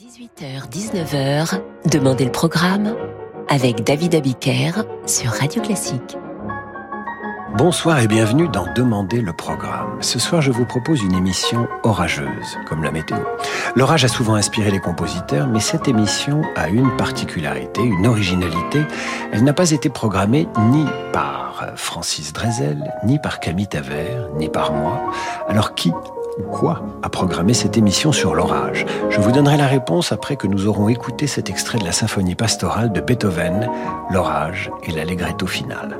18h-19h, Demandez le programme avec David Abiker sur Radio Classique. Bonsoir et bienvenue dans Demandez le programme. Ce soir, je vous propose une émission orageuse, comme la météo. L'orage a souvent inspiré les compositeurs, mais cette émission a une particularité, une originalité. Elle n'a pas été programmée ni par Francis Drezel, ni par Camille Taver, ni par moi. Alors qui quoi a programmé cette émission sur l'orage? Je vous donnerai la réponse après que nous aurons écouté cet extrait de la symphonie pastorale de Beethoven, L'orage et l'allegretto final.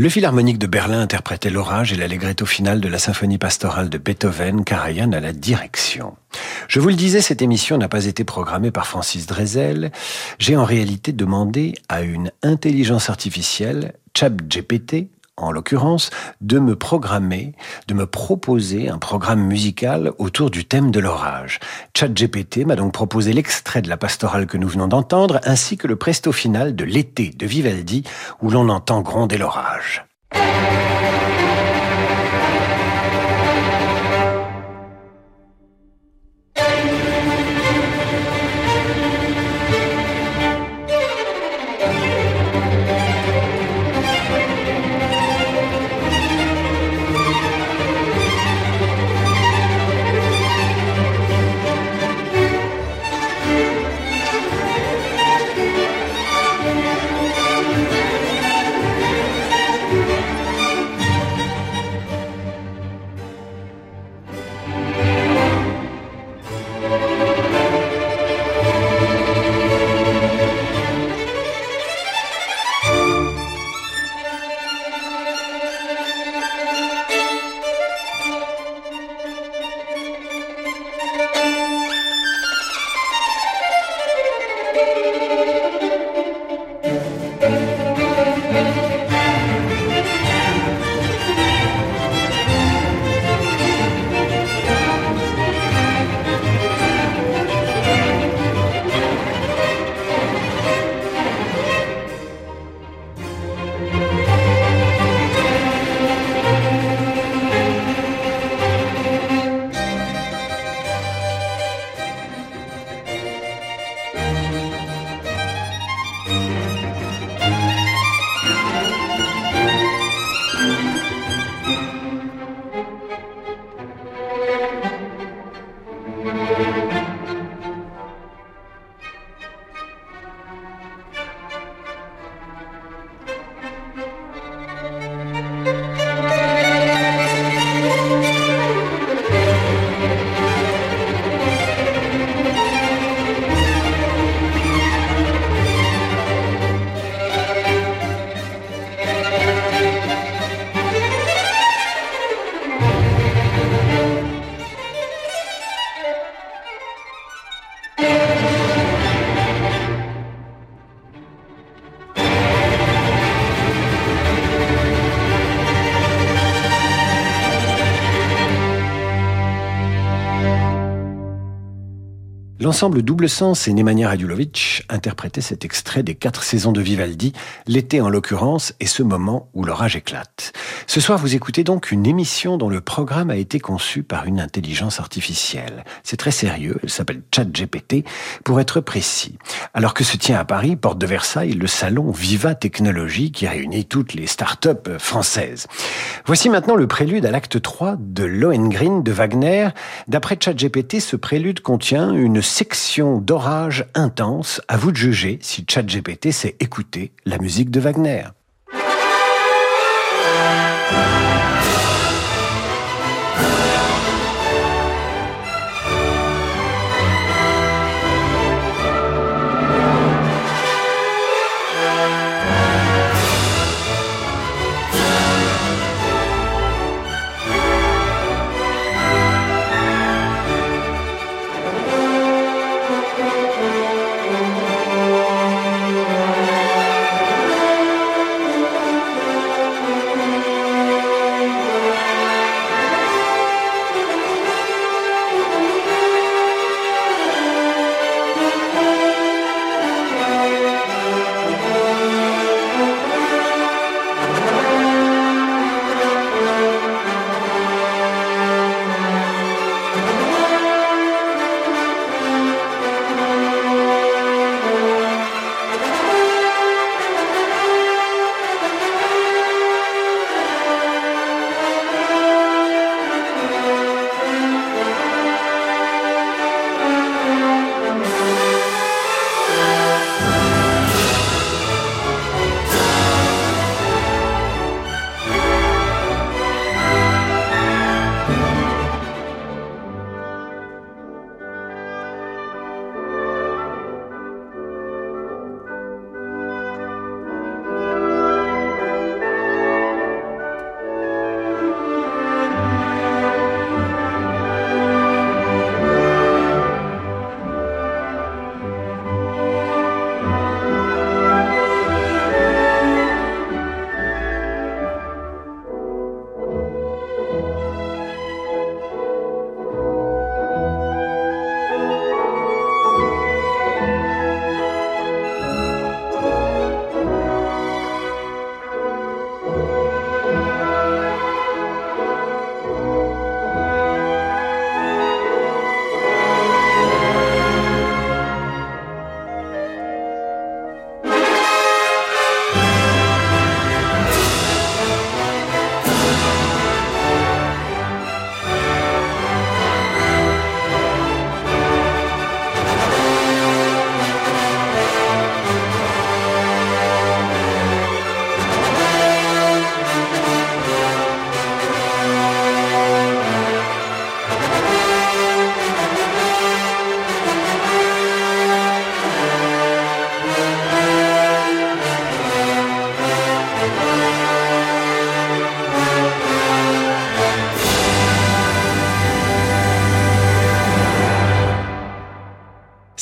Le Philharmonique de Berlin interprétait l'orage et l'allegretto final de la symphonie pastorale de Beethoven, Karajan à la direction. Je vous le disais, cette émission n'a pas été programmée par Francis Drezel. J'ai en réalité demandé à une intelligence artificielle, ChatGPT, en l'occurrence, de me programmer, de me proposer un programme musical autour du thème de l'orage. ChatGPT m'a donc proposé l'extrait de la pastorale que nous venons d'entendre, ainsi que le presto final de l'été de Vivaldi, où l'on entend gronder l'orage. L'ensemble Double Sens et Nemanja Radulovic interprétaient cet extrait des quatre saisons de Vivaldi, l'été en l'occurrence, et ce moment où l'orage éclate. Ce soir, vous écoutez donc une émission dont le programme a été conçu par une intelligence artificielle. C'est très sérieux, elle s'appelle ChatGPT, pour être précis. Alors que se tient à Paris, porte de Versailles, le salon Viva Technologie qui réunit toutes les start-up françaises. Voici maintenant le prélude à l'acte 3 de Lohengrin de Wagner. D'après ChatGPT, ce prélude contient une section d'orage intense. À vous de juger si ChatGPT sait écouter la musique de Wagner.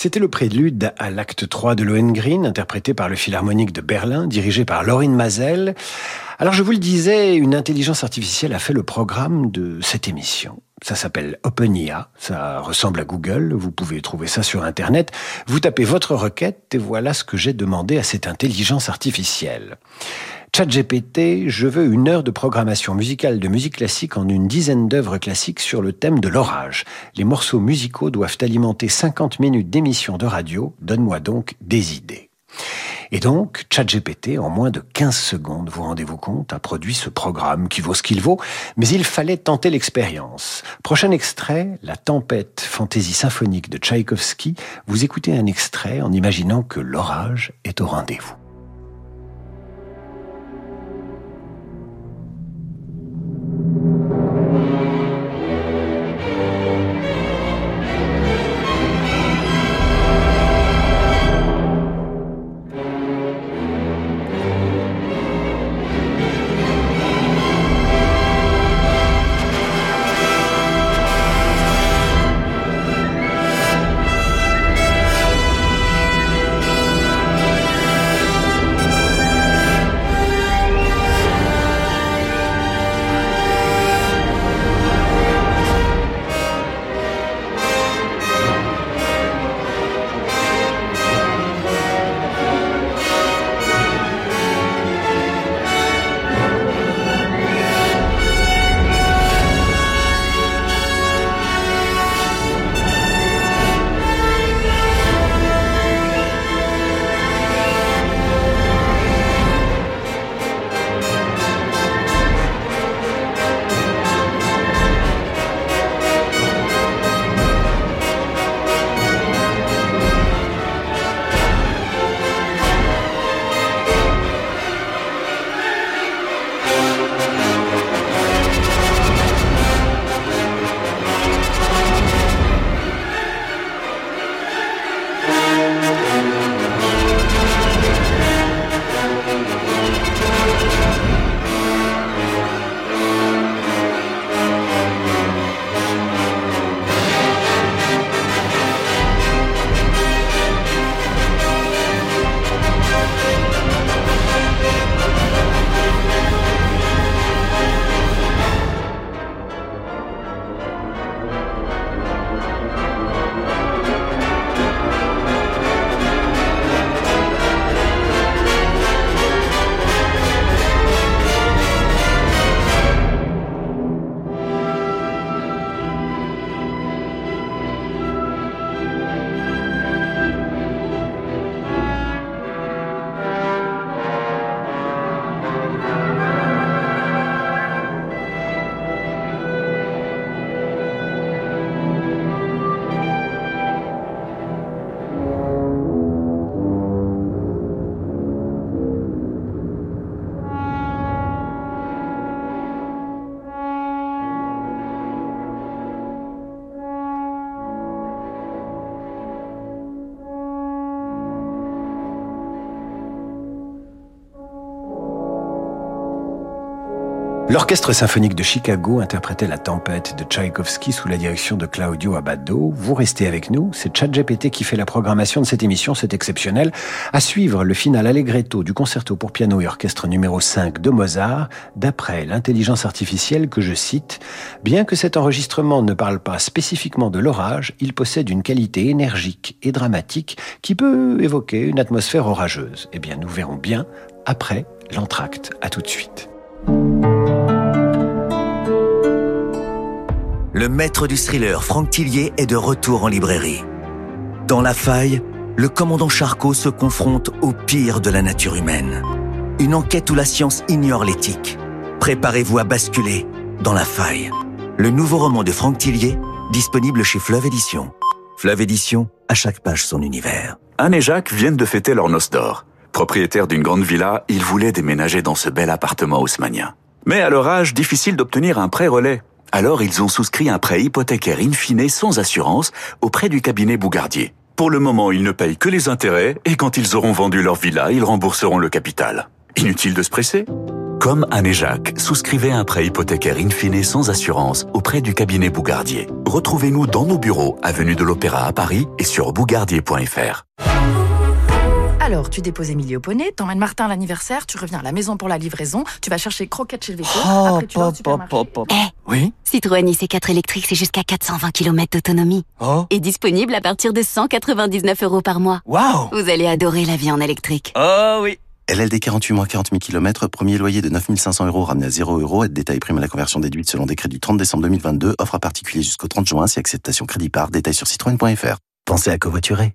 C'était le prélude à l'acte 3 de Lohengrin, interprété par le Philharmonique de Berlin, dirigé par Laurine Mazel. Alors je vous le disais, une intelligence artificielle a fait le programme de cette émission. Ça s'appelle OpenIA, ça ressemble à Google, vous pouvez trouver ça sur Internet. Vous tapez votre requête et voilà ce que j'ai demandé à cette intelligence artificielle. ChatGPT, je veux une heure de programmation musicale de musique classique en une dizaine d'œuvres classiques sur le thème de l'orage. Les morceaux musicaux doivent alimenter 50 minutes d'émission de radio. Donne-moi donc des idées. Et donc, ChatGPT, en moins de 15 secondes, vous rendez-vous compte, a produit ce programme qui vaut ce qu'il vaut, mais il fallait tenter l'expérience. Prochain extrait, La tempête fantaisie symphonique de Tchaïkovski. Vous écoutez un extrait en imaginant que l'orage est au rendez-vous. L'Orchestre symphonique de Chicago interprétait La tempête de Tchaïkovski sous la direction de Claudio Abbado. Vous restez avec nous, c'est ChatGPT qui fait la programmation de cette émission, c'est exceptionnel. À suivre le final allegretto du concerto pour piano et orchestre numéro 5 de Mozart, d'après l'intelligence artificielle que je cite, bien que cet enregistrement ne parle pas spécifiquement de l'orage, il possède une qualité énergique et dramatique qui peut évoquer une atmosphère orageuse. Eh bien, nous verrons bien après l'entracte. À tout de suite. Le maître du thriller Franck Tillier est de retour en librairie. Dans La Faille, le commandant Charcot se confronte au pire de la nature humaine. Une enquête où la science ignore l'éthique. Préparez-vous à basculer dans La Faille. Le nouveau roman de Franck Tillier, disponible chez Fleuve Édition. Fleuve Édition, à chaque page son univers. Anne et Jacques viennent de fêter leur noce d'or. Propriétaires d'une grande villa, ils voulaient déménager dans ce bel appartement haussmanien. Mais à leur âge, difficile d'obtenir un prêt relais. Alors ils ont souscrit un prêt hypothécaire in fine sans assurance auprès du cabinet Bougardier. Pour le moment, ils ne payent que les intérêts et quand ils auront vendu leur villa, ils rembourseront le capital. Inutile de se presser Comme Anne et Jacques, souscrivez un prêt hypothécaire in fine sans assurance auprès du cabinet Bougardier. Retrouvez-nous dans nos bureaux, avenue de l'Opéra à Paris et sur bougardier.fr. Alors, tu déposes Émilie au poney, t'emmènes Martin à l'anniversaire, tu reviens à la maison pour la livraison, tu vas chercher croquettes chez le veto, Oh, après tu vas au supermarché. Eh, Oui Citroën IC4 électrique, c'est jusqu'à 420 km d'autonomie. Oh Et disponible à partir de 199 euros par mois. Waouh Vous allez adorer la vie en électrique. Oh oui LLD 48 mois 40 000 km, premier loyer de 9500 euros ramené à 0 euros, aide détail prime à la conversion déduite selon décret du 30 décembre 2022, offre à particulier jusqu'au 30 juin, si acceptation crédit par, détail sur citroën.fr. Pensez à covoiturer.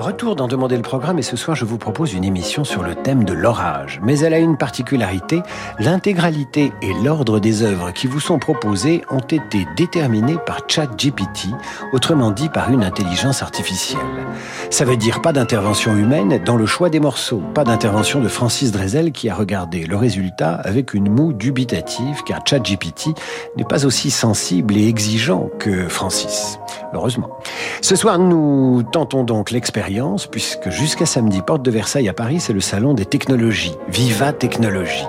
Retour d'en demander le programme et ce soir je vous propose une émission sur le thème de l'orage. Mais elle a une particularité, l'intégralité et l'ordre des œuvres qui vous sont proposées ont été déterminés par ChatGPT, autrement dit par une intelligence artificielle. Ça veut dire pas d'intervention humaine dans le choix des morceaux, pas d'intervention de Francis Drezel qui a regardé le résultat avec une moue dubitative car ChatGPT n'est pas aussi sensible et exigeant que Francis. Heureusement. Ce soir, nous tentons donc l'expérience, puisque jusqu'à samedi, porte de Versailles à Paris, c'est le salon des technologies. Viva Technologie.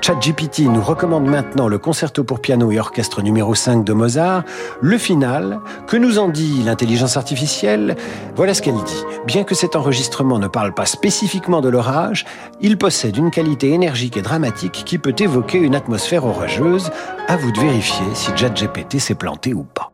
ChatGPT nous recommande maintenant le concerto pour piano et orchestre numéro 5 de Mozart. Le final, que nous en dit l'intelligence artificielle? Voilà ce qu'elle dit. Bien que cet enregistrement ne parle pas spécifiquement de l'orage, il possède une qualité énergique et dramatique qui peut évoquer une atmosphère orageuse. À vous de vérifier si ChatGPT s'est planté ou pas.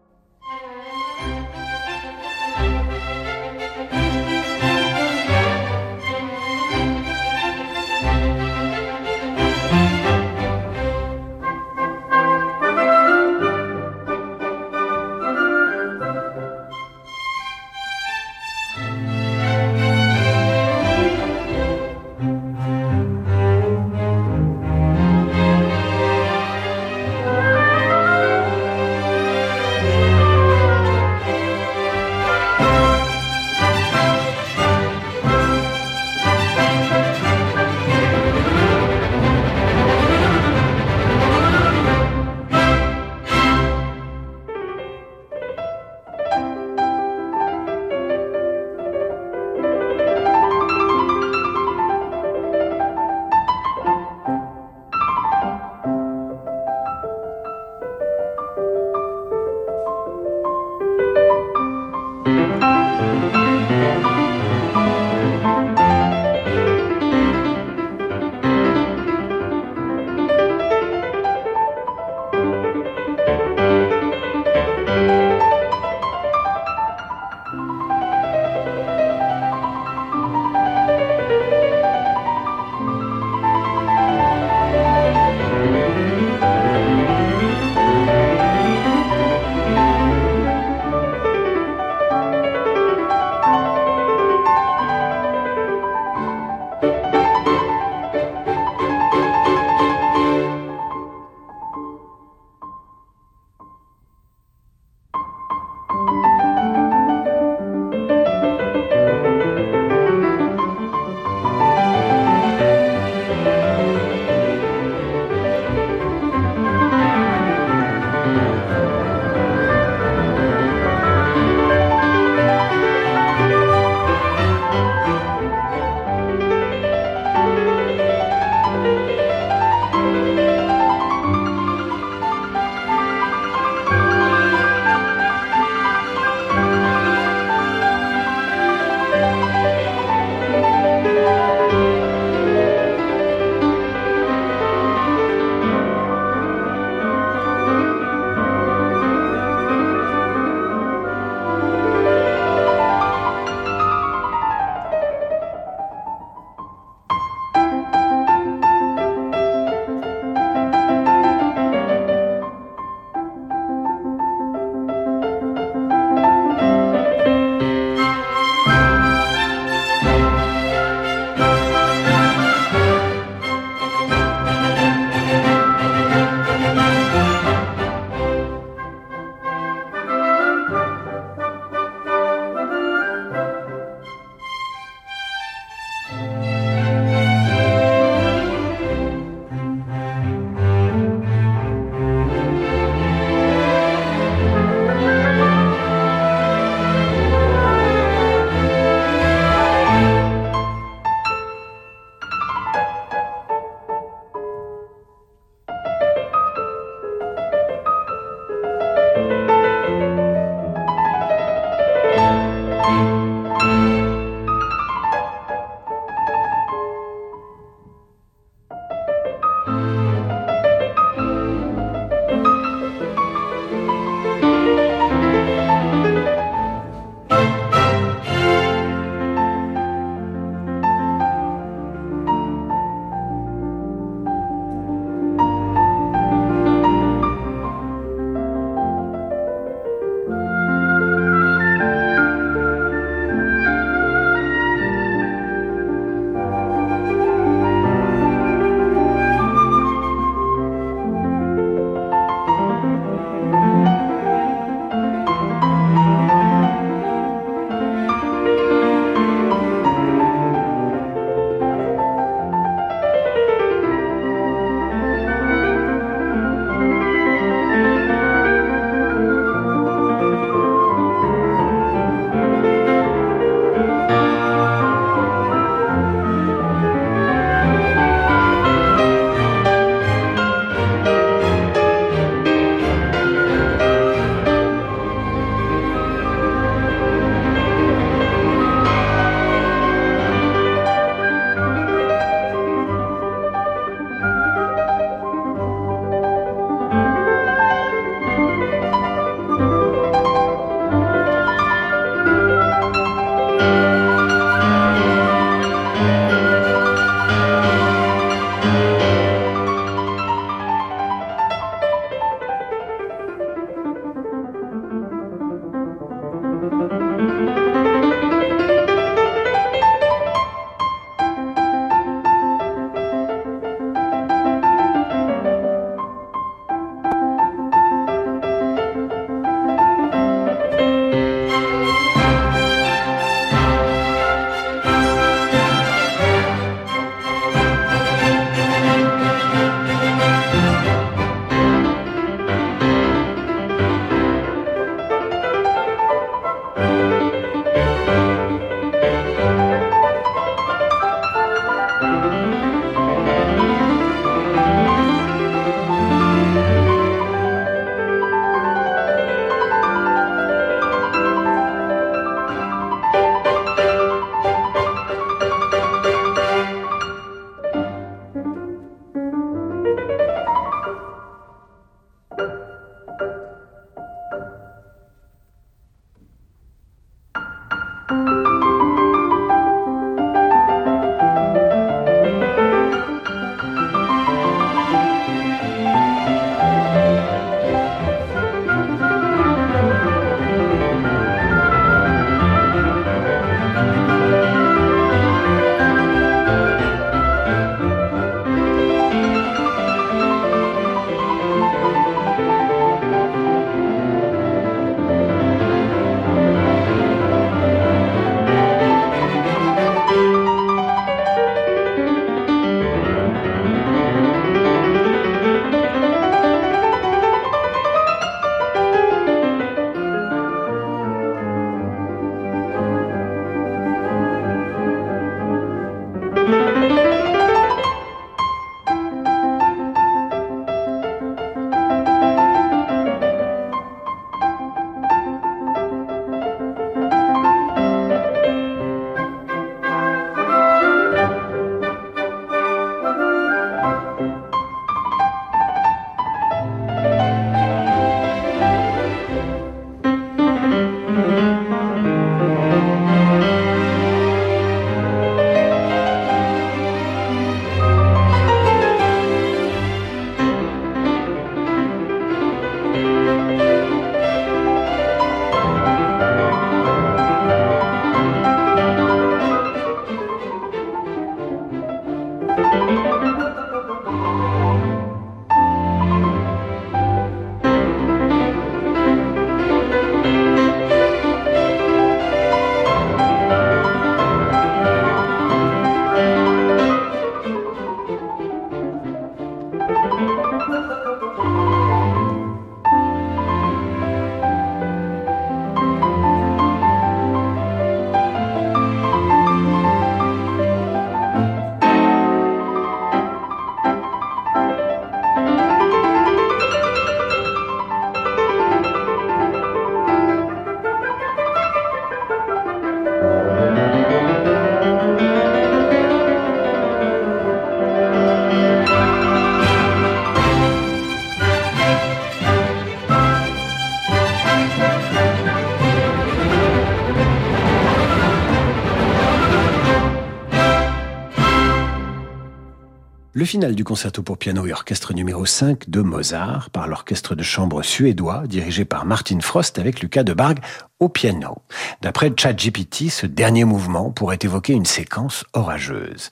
Le final du concerto pour piano et orchestre numéro 5 de Mozart par l'orchestre de chambre suédois dirigé par Martin Frost avec Lucas de Barg au piano. D'après ChatGPT, ce dernier mouvement pourrait évoquer une séquence orageuse.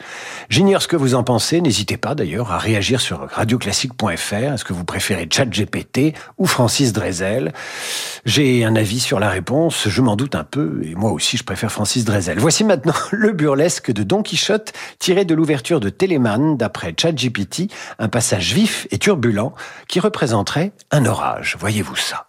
J'ignore ce que vous en pensez, n'hésitez pas d'ailleurs à réagir sur radioclassique.fr. Est-ce que vous préférez ChatGPT ou Francis Drezel? J'ai un avis sur la réponse, je m'en doute un peu, et moi aussi je préfère Francis Drezel. Voici maintenant le burlesque de Don Quichotte tiré de l'ouverture de Téléman d'après ChatGPT, un passage vif et turbulent qui représenterait un orage. Voyez-vous ça?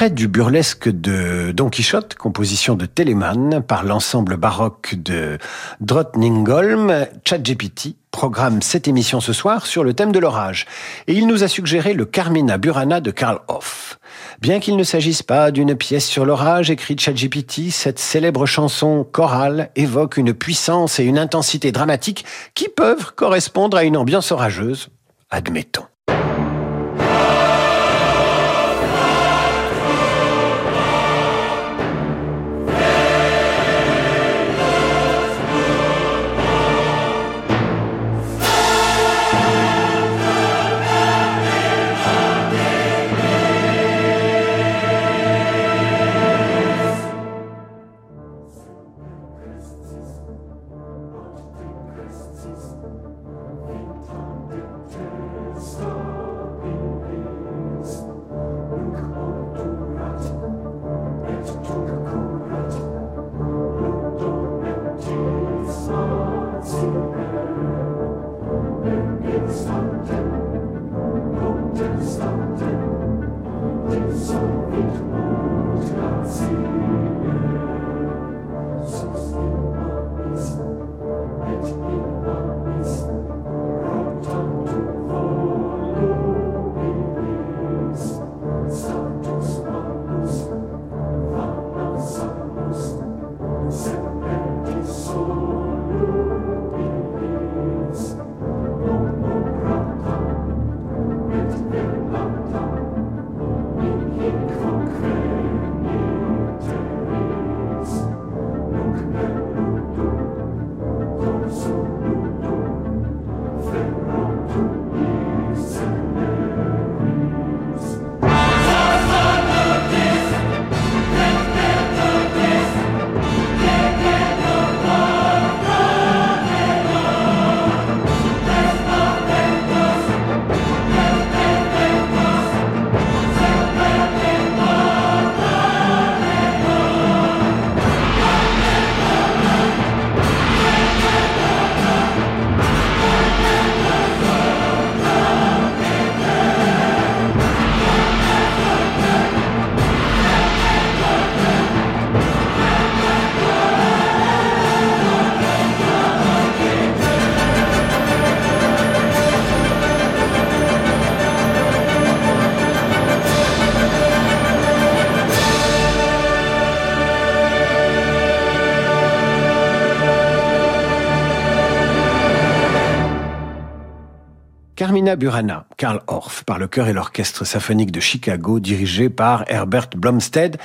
Extrait du burlesque de Don Quichotte, composition de Telemann par l'ensemble baroque de Drottningholm, ChatGPT programme cette émission ce soir sur le thème de l'orage. Et il nous a suggéré le Carmina Burana de Karl Hoff. Bien qu'il ne s'agisse pas d'une pièce sur l'orage écrite ChatGPT, cette célèbre chanson chorale évoque une puissance et une intensité dramatique qui peuvent correspondre à une ambiance orageuse. Admettons. Burana, Karl Orff, par le chœur et l'orchestre symphonique de Chicago, dirigé par Herbert Blomstead.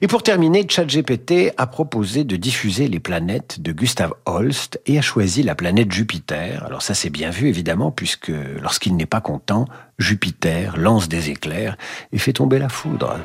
Et pour terminer, ChatGPT a proposé de diffuser les planètes de Gustav Holst et a choisi la planète Jupiter. Alors ça c'est bien vu évidemment, puisque lorsqu'il n'est pas content, Jupiter lance des éclairs et fait tomber la foudre.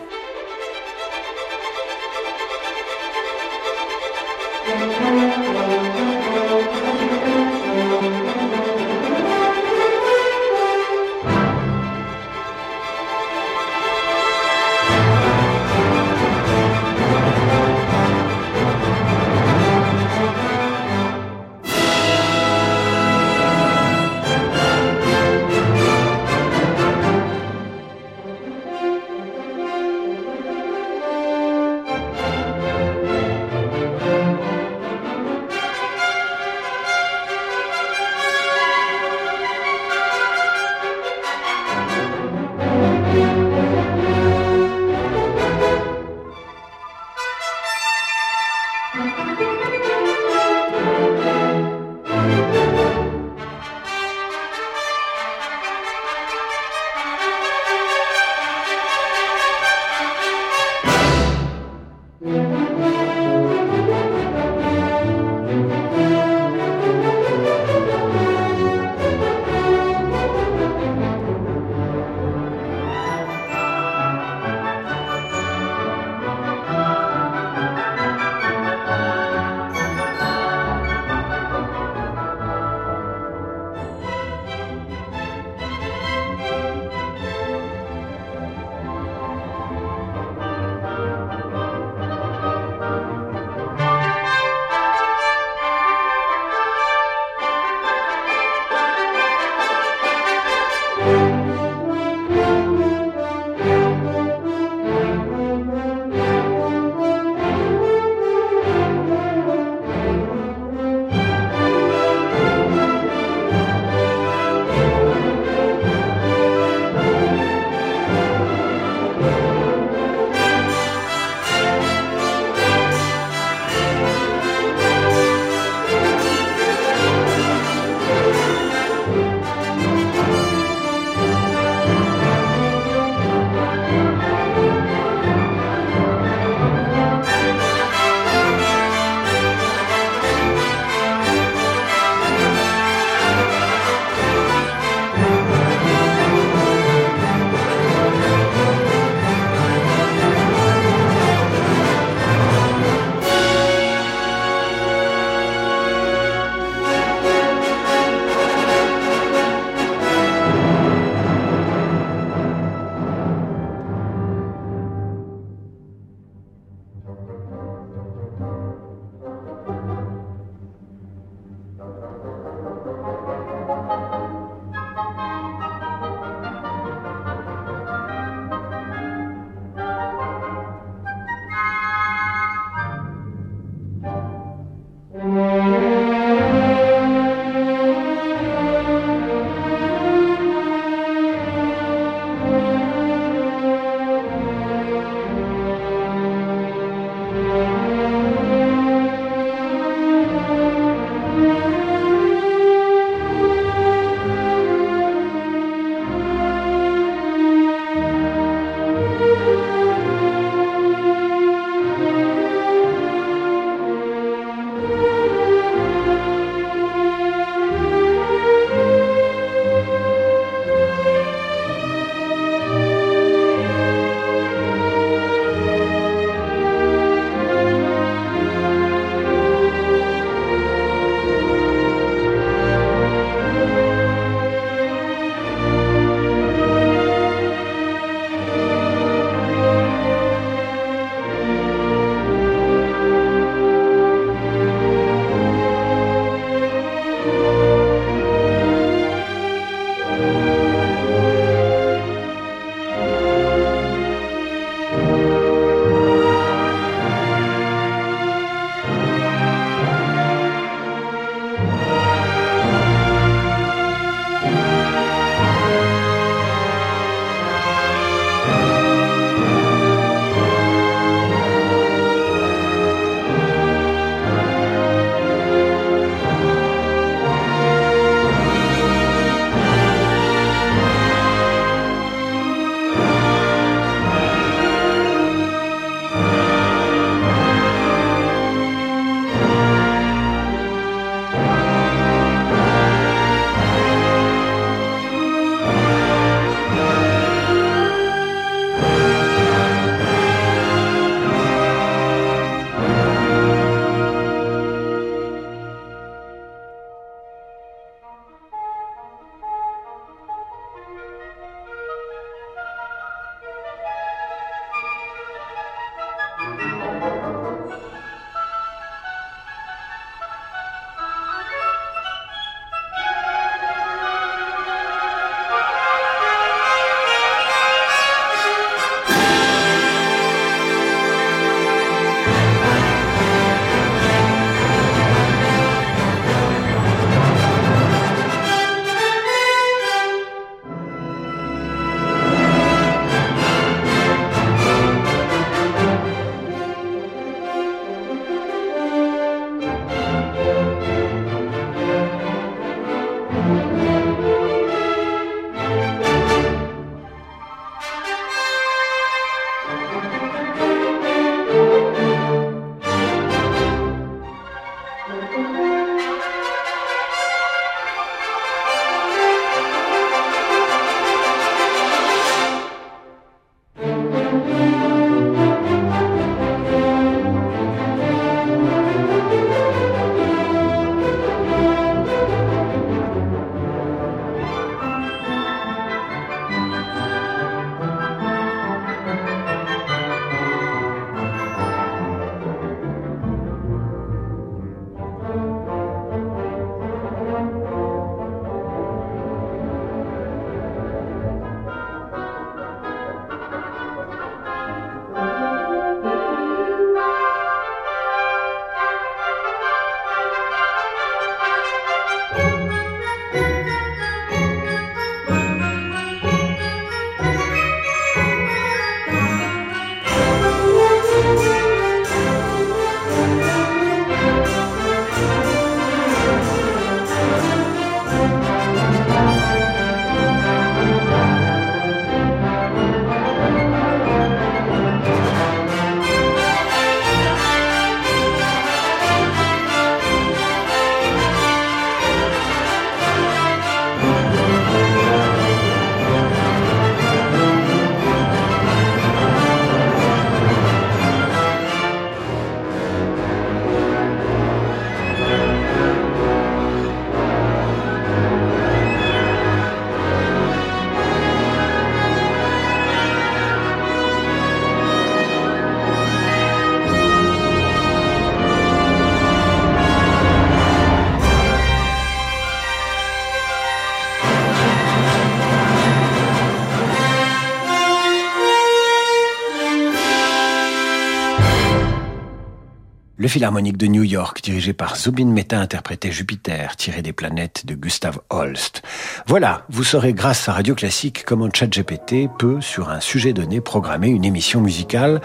Le Philharmonique de New York, dirigé par Zubin Mehta, interprétait Jupiter, tiré des planètes de Gustav Holst. Voilà, vous saurez grâce à Radio Classique comment ChatGPT peut, sur un sujet donné, programmer une émission musicale.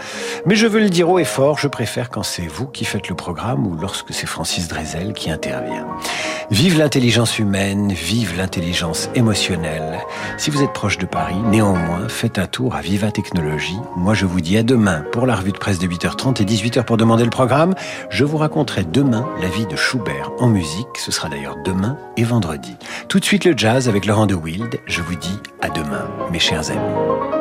Mais je veux le dire haut et fort, je préfère quand c'est vous qui faites le programme ou lorsque c'est Francis Drezel qui intervient. Vive l'intelligence humaine, vive l'intelligence émotionnelle. Si vous êtes proche de Paris, néanmoins, faites un tour à Viva Technologie. Moi, je vous dis à demain pour la revue de presse de 8h30 et 18h pour demander le programme. Je vous raconterai demain la vie de Schubert en musique. Ce sera d'ailleurs demain et vendredi. Tout de suite le jazz avec Laurent de Wild. Je vous dis à demain, mes chers amis.